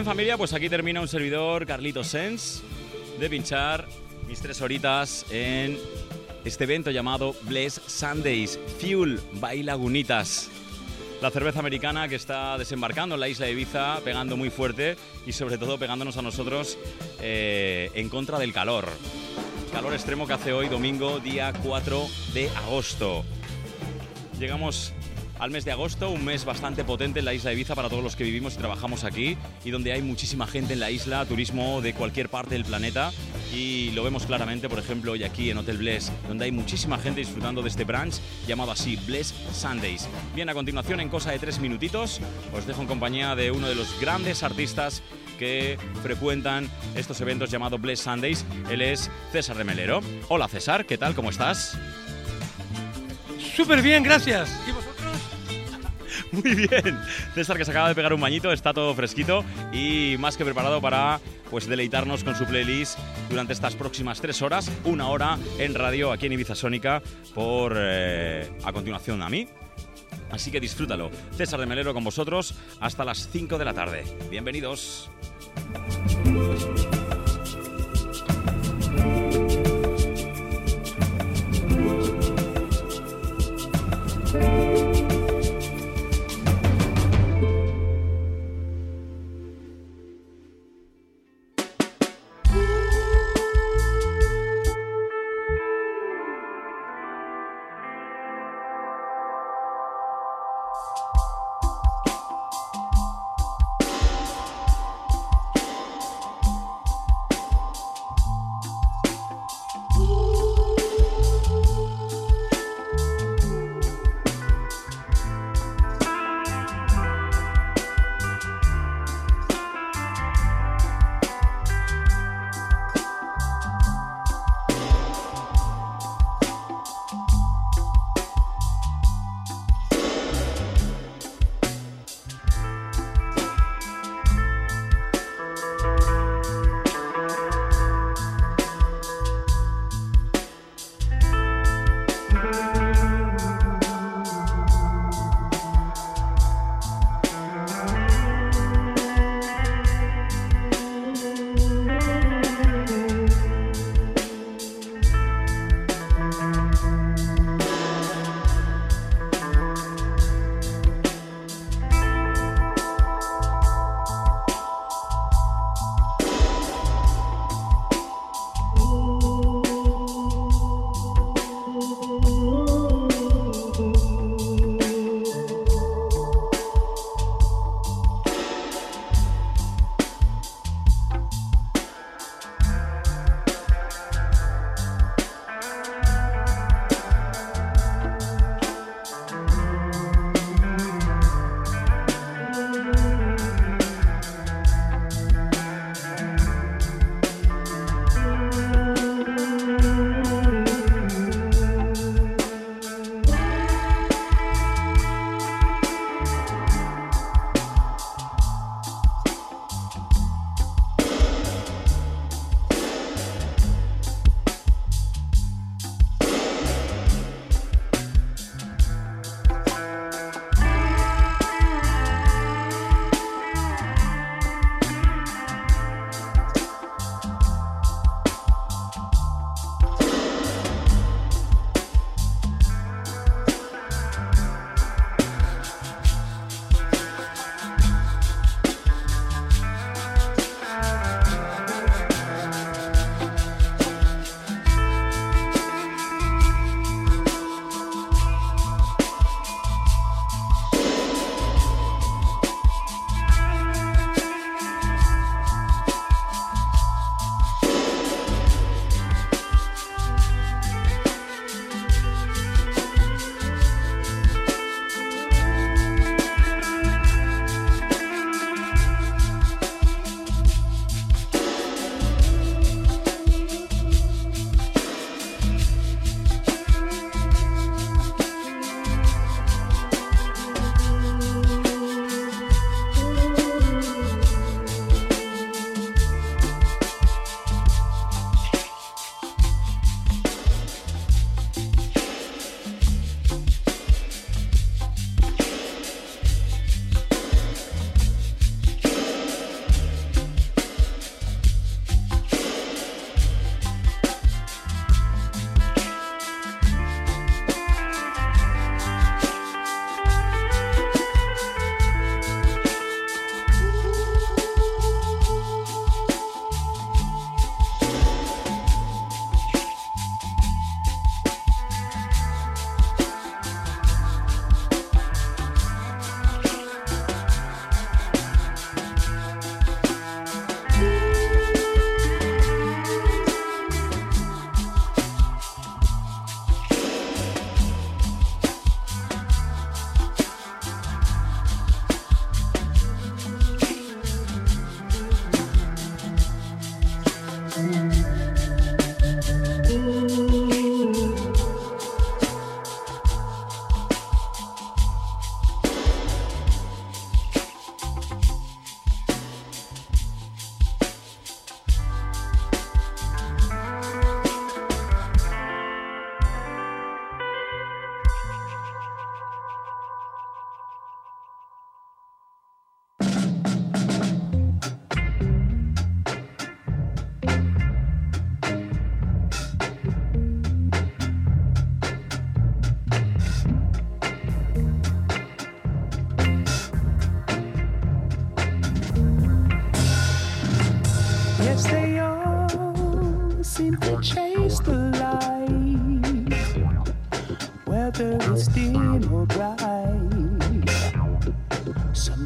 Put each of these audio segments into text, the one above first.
Bien, familia, pues aquí termina un servidor, Carlito Sens, de pinchar mis tres horitas en este evento llamado Bless Sundays Fuel by Lagunitas. La cerveza americana que está desembarcando en la isla de Ibiza, pegando muy fuerte y sobre todo pegándonos a nosotros eh, en contra del calor. Calor extremo que hace hoy, domingo, día 4 de agosto. Llegamos al mes de agosto, un mes bastante potente en la isla de Ibiza para todos los que vivimos y trabajamos aquí y donde hay muchísima gente en la isla, turismo de cualquier parte del planeta y lo vemos claramente, por ejemplo, hoy aquí en Hotel Bless, donde hay muchísima gente disfrutando de este brunch llamado así Bless Sundays. Bien, a continuación, en cosa de tres minutitos, os dejo en compañía de uno de los grandes artistas que frecuentan estos eventos llamados Bless Sundays. Él es César de Melero. Hola César, ¿qué tal? ¿Cómo estás? Súper bien, gracias. Muy bien. César que se acaba de pegar un bañito, está todo fresquito y más que preparado para pues deleitarnos con su playlist durante estas próximas tres horas, una hora en radio aquí en Ibiza Sónica por eh, a continuación a mí. Así que disfrútalo. César de Melero con vosotros hasta las 5 de la tarde. Bienvenidos.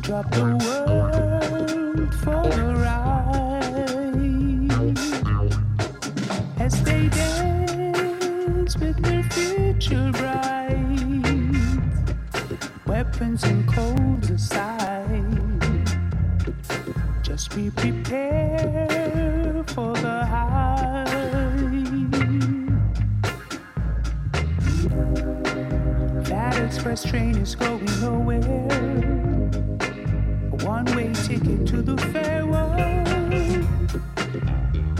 drop the world for the ride as they dance with their future bright, weapons and codes aside. Just be prepared for the high. That express train is going nowhere ticket to the farewell.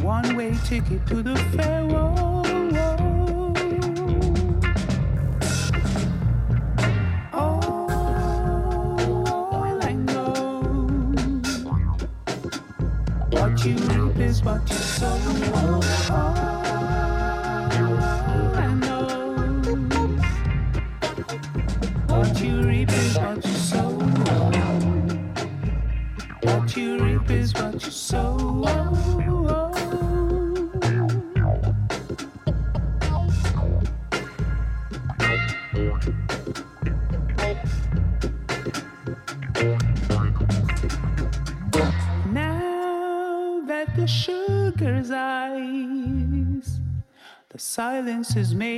One way ticket to the farewell. Is me.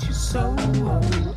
You're so old.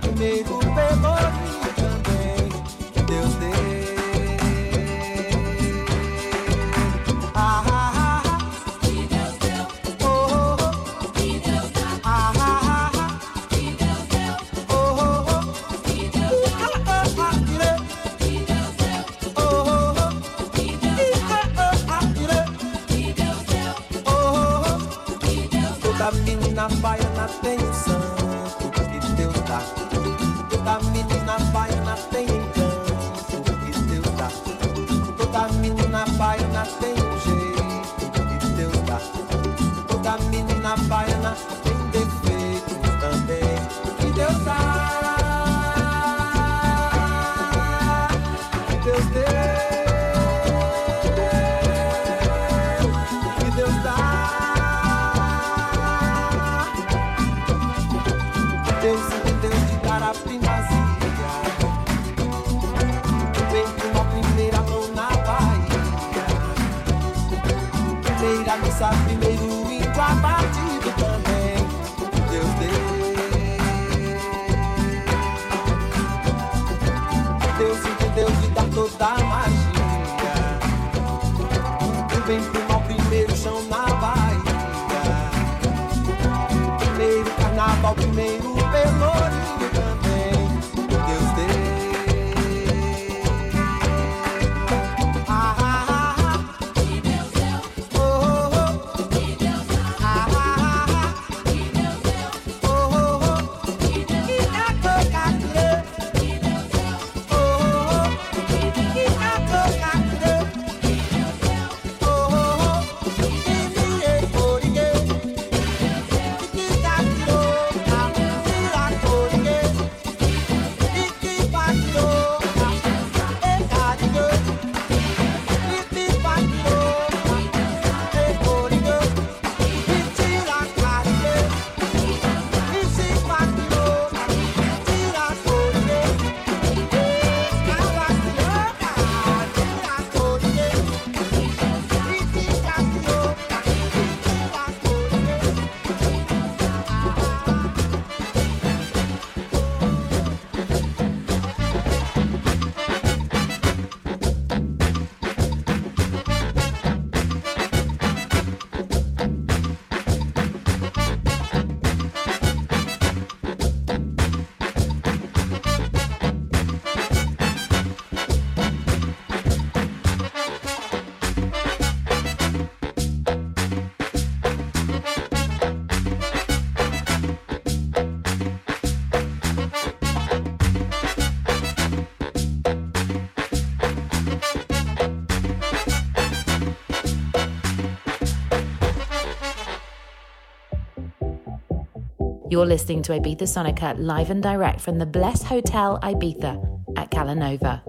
talking, baby. You're listening to Ibiza Sonica live and direct from the Bless Hotel Ibiza at Cala Nova.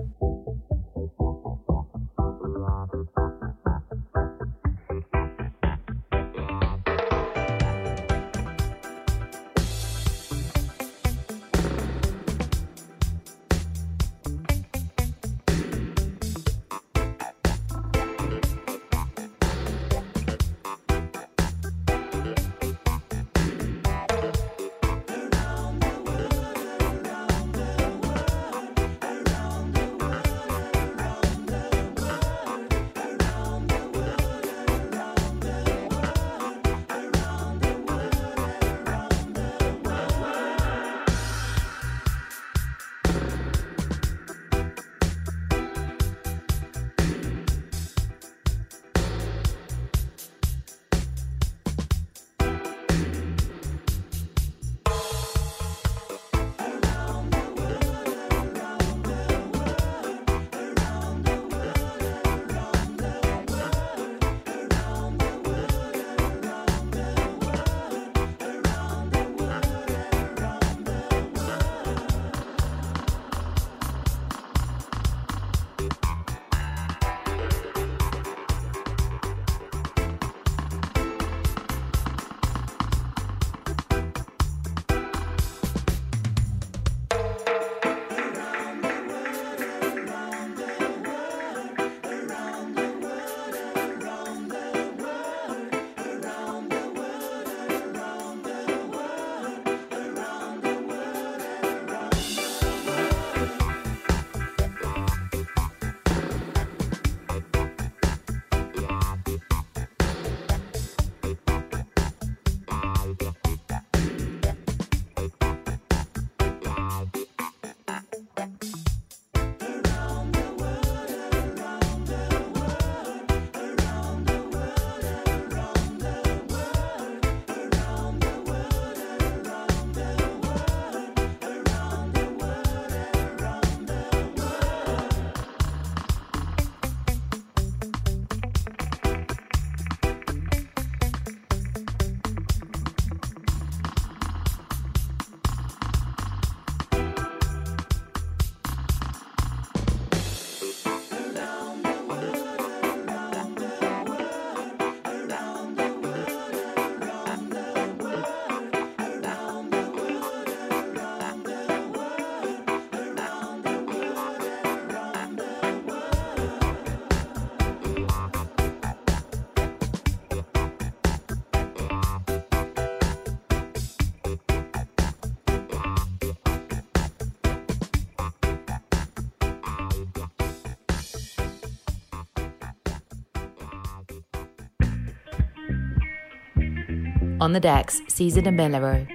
On the decks, César de Melero.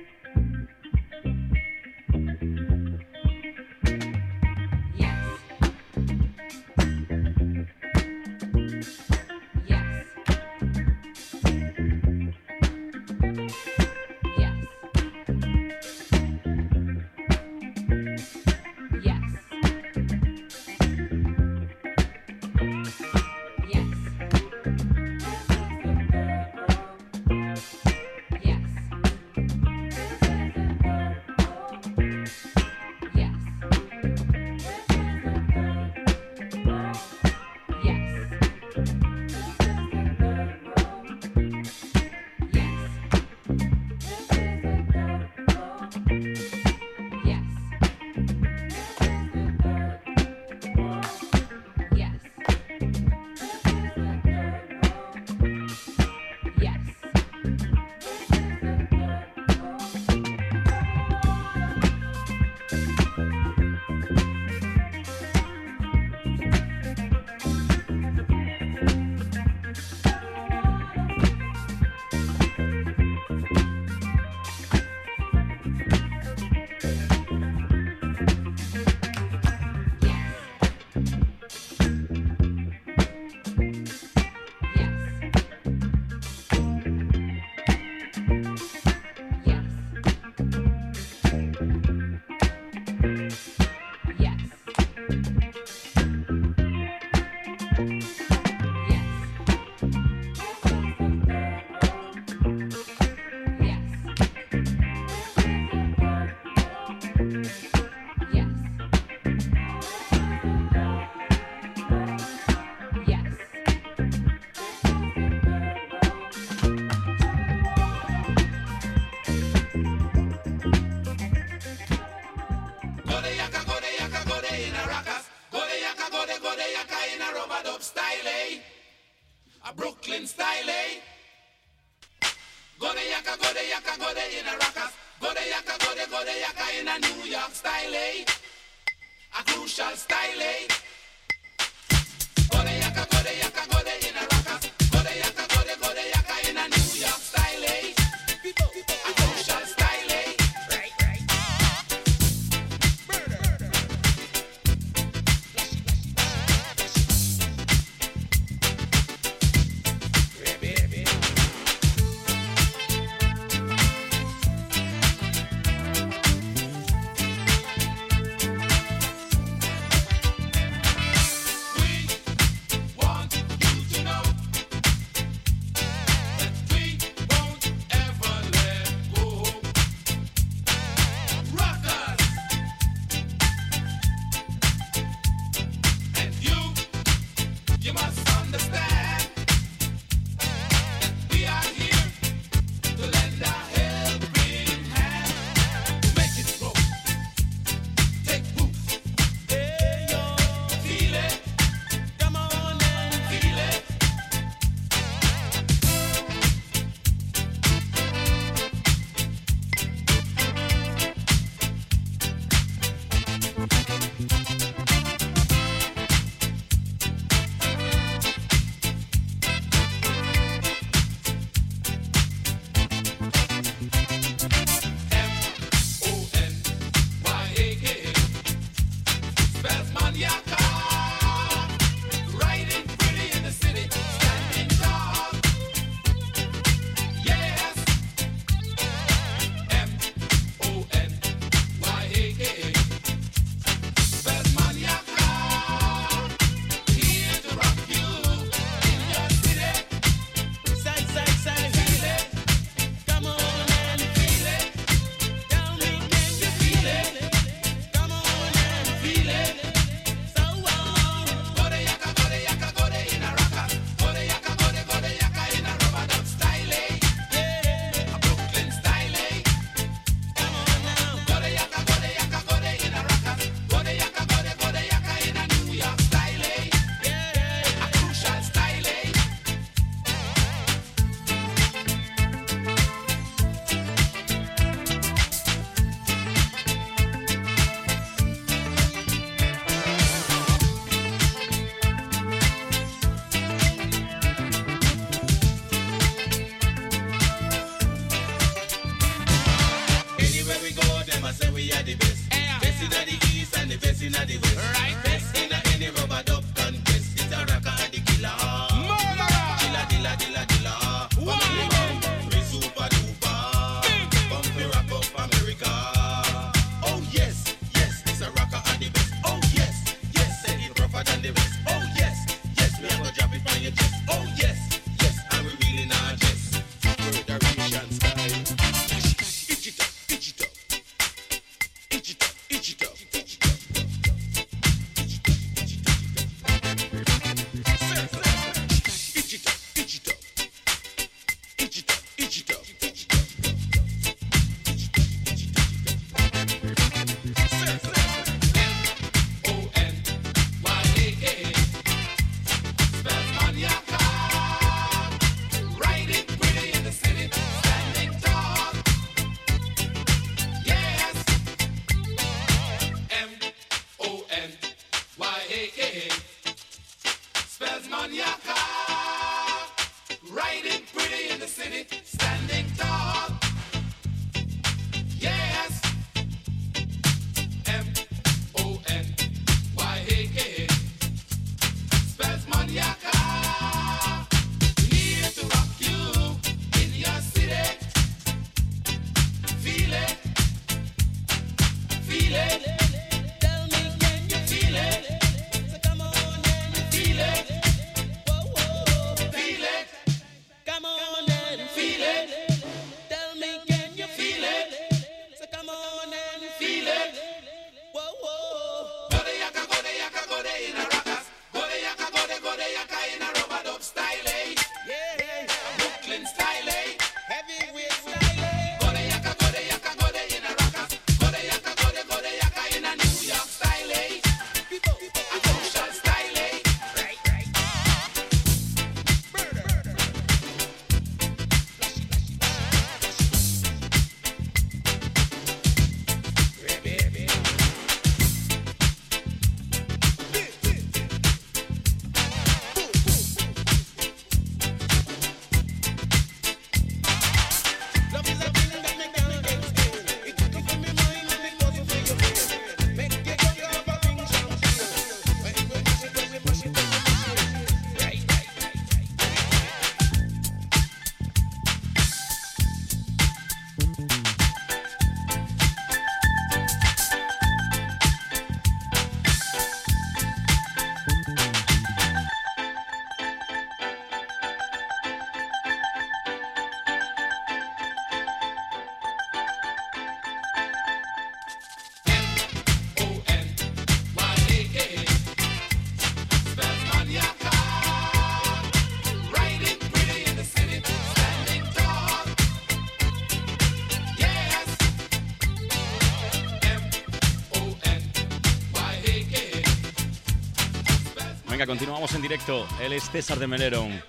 continuamos en directo. Él es César de Melerón,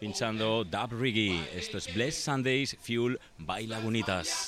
pinchando Dub Riggy. Esto es Bless Sundays, Fuel by Lagunitas.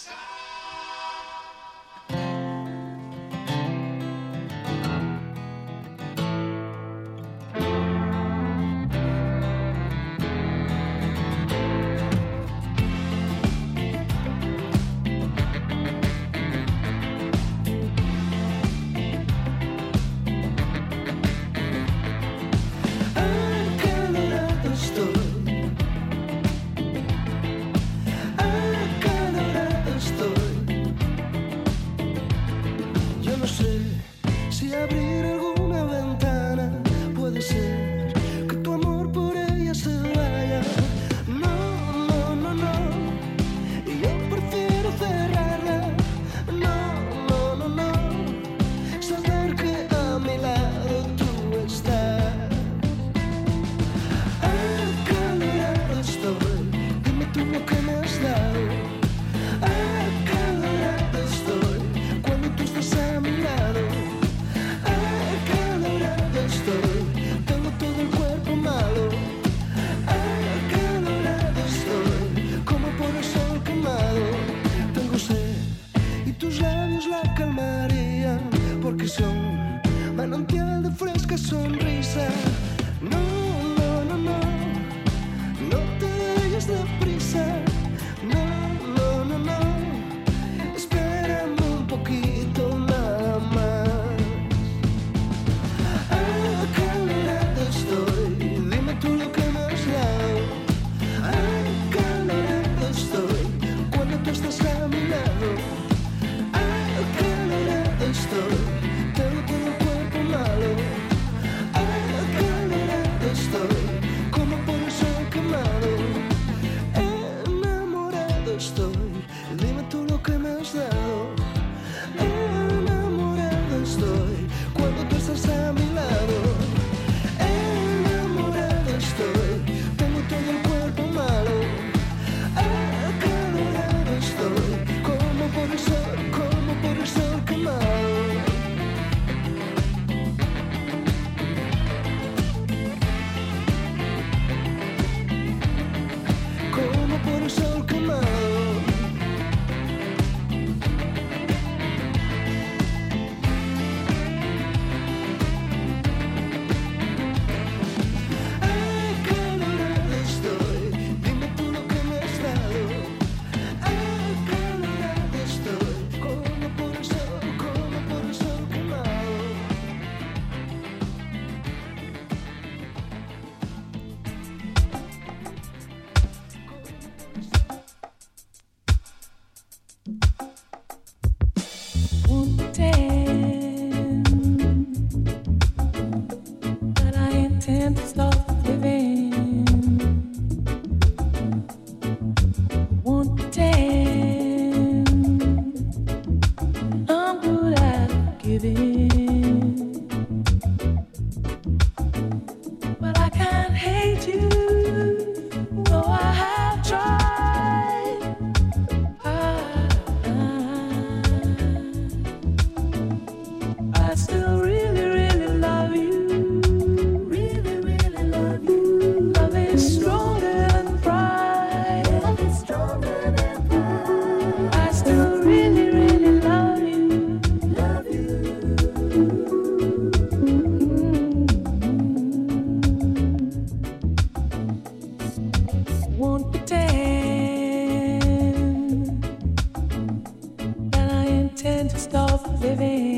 living.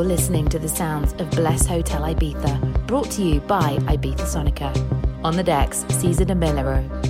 You're listening to the sounds of Bless Hotel Ibiza, brought to you by Ibiza Sonica. On the decks, César de Melero.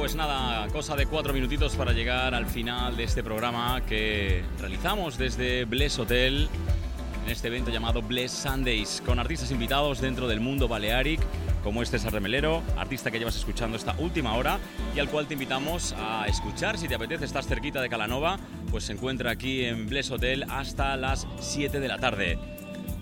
Pues nada, cosa de cuatro minutitos para llegar al final de este programa que realizamos desde Bless Hotel en este evento llamado Bless Sundays, con artistas invitados dentro del mundo balearic, como este César Remelero, artista que llevas escuchando esta última hora y al cual te invitamos a escuchar si te apetece, estás cerquita de Calanova, pues se encuentra aquí en Bless Hotel hasta las 7 de la tarde.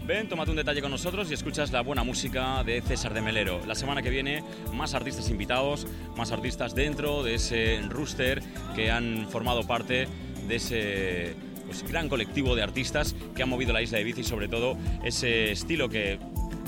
Ven, tómate un detalle con nosotros y escuchas la buena música de César de Melero. La semana que viene, más artistas invitados, más artistas dentro de ese rooster que han formado parte de ese pues, gran colectivo de artistas que han movido la isla de Ibiza y sobre todo ese estilo que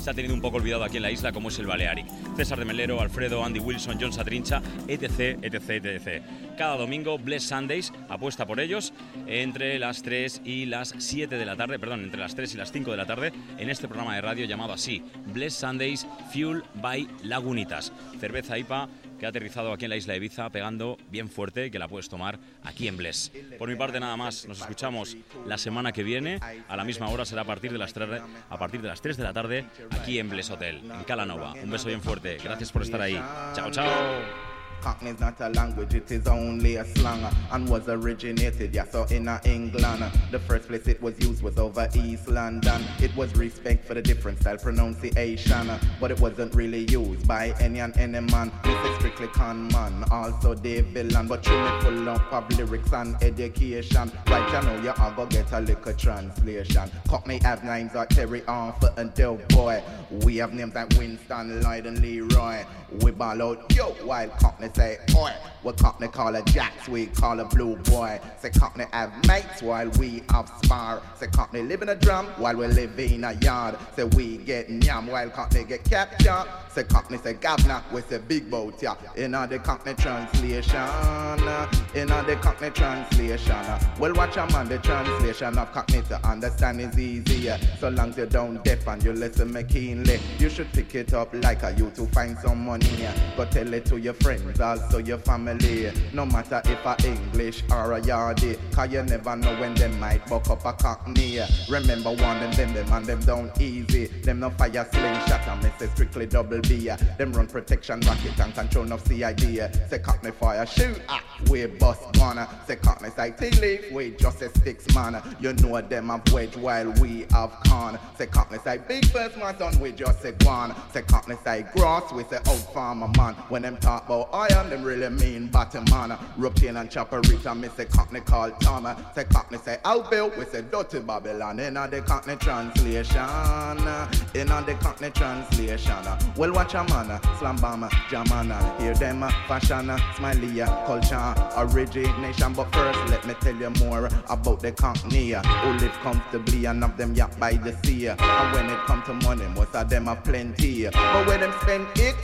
se ha tenido un poco olvidado aquí en la isla, como es el Balearic. César de Melero, Alfredo, Andy Wilson, John Satrincha, etc, etc, etc. Cada domingo, Bless Sundays apuesta por ellos entre las 3 y las 7 de la tarde, perdón, entre las 3 y las 5 de la tarde, en este programa de radio llamado así, Bless Sundays Fuel by Lagunitas. Cerveza IPA que ha aterrizado aquí en la isla de Ibiza pegando bien fuerte que la puedes tomar aquí en Bless. Por mi parte nada más, nos escuchamos la semana que viene, a la misma hora será a partir de las 3, a partir de, las 3 de la tarde aquí en Bless Hotel, en Calanova. Un beso bien fuerte, gracias por estar ahí. Chao, chao. Cockney's not a language, it is only a slang and was originated, yeah, so in England. The first place it was used was over East London. It was respect for the different style pronunciation, but it wasn't really used by any and any man. This is strictly con man, also Dave Villan, but you me full up of lyrics and education. Right, you know you are gonna get a little translation. Cockney have names like Terry Arthur and Del Boy. We have names like Winston, Lloyd and Leroy. We ball out, yo, while Cockney say, oi. What Cockney call a jacks, we call a blue boy. Say Cockney have mates while we have spar. Say Cockney live in a drum while we live in a yard. Say we get yam while Cockney get captured. Say Cockney say governor, we say big boat, yeah. In the Cockney translation, uh, in the Cockney translation. Uh. Well, watch a man, the translation of Cockney to understand is easier. So long as you don't deaf and you listen me keenly. You should pick it up like a you to find some money. Go tell it to your friends, also your family. No matter if a English or a yardie, cause you never know when they might buck up a cockney. Remember warning them, them and them down easy. Them no fire slingshot and me strictly double B. Them run protection rocket and control no CID. Say cockney fire shoot, ah, we bust one. Say cockney say tea leaf, we just a sticks man. You know them have wedge while we have con. Say cockney say big first man son, we just say one. Say cockney say grass, we say old farmer man. When them talk about iron, them really mean bottom man. Routine and chopper rich and me say cockney call Tom. Say cockney say out bill, we say dirty Babylon. In the cockney translation, in the cockney translation. Well watch a man, slam bomber, jamana. Hear them fashion, smiley, culture, origination. But first let me tell you more about the cockney who live comfortably and of them yacht by the sea. And when it come to money, most of them are plenty. But when them spend it,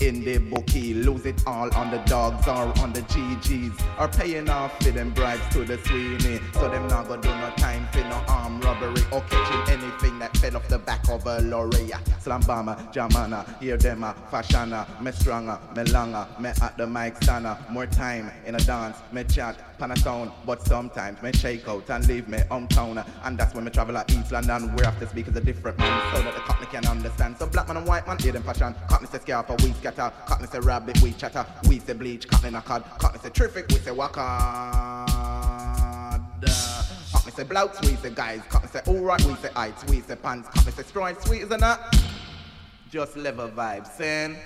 in the bookie. Lose it all on the dogs or on the GGs. Or paying off for them bribes to the Sweeney. So them not gonna do no time for no arm robbery or catching anything that fell off the back of a lorry. Slam bomber, jamana, hear them a fashana, me stronger, me longer, me at the mic stanna. More time in a dance, me chat, pan a sound, but sometimes me shake out and leave me hometown. And that's when me travel at East London, where have to speak as a different man, so that the cockney can understand. So black man and white man, hear them fashion. Cockney say scalp, we scatter. Cockney say rabbit, we chatter. We say bleach, cockney knockard. Cockney say terrific, we say wakad. Cockney say blouts, we say guys. Cockney say alright, we say heights, we say pants. Cockney say stride, sweet as a nut. Just level vibes, saying.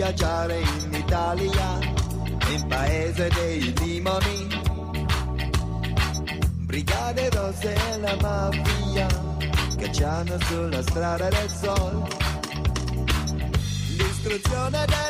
Viaggiare in Italia, in paese dei limoni. Brigate rosse e la mafia, cacciano sulla strada del sol. L'istruzione della lira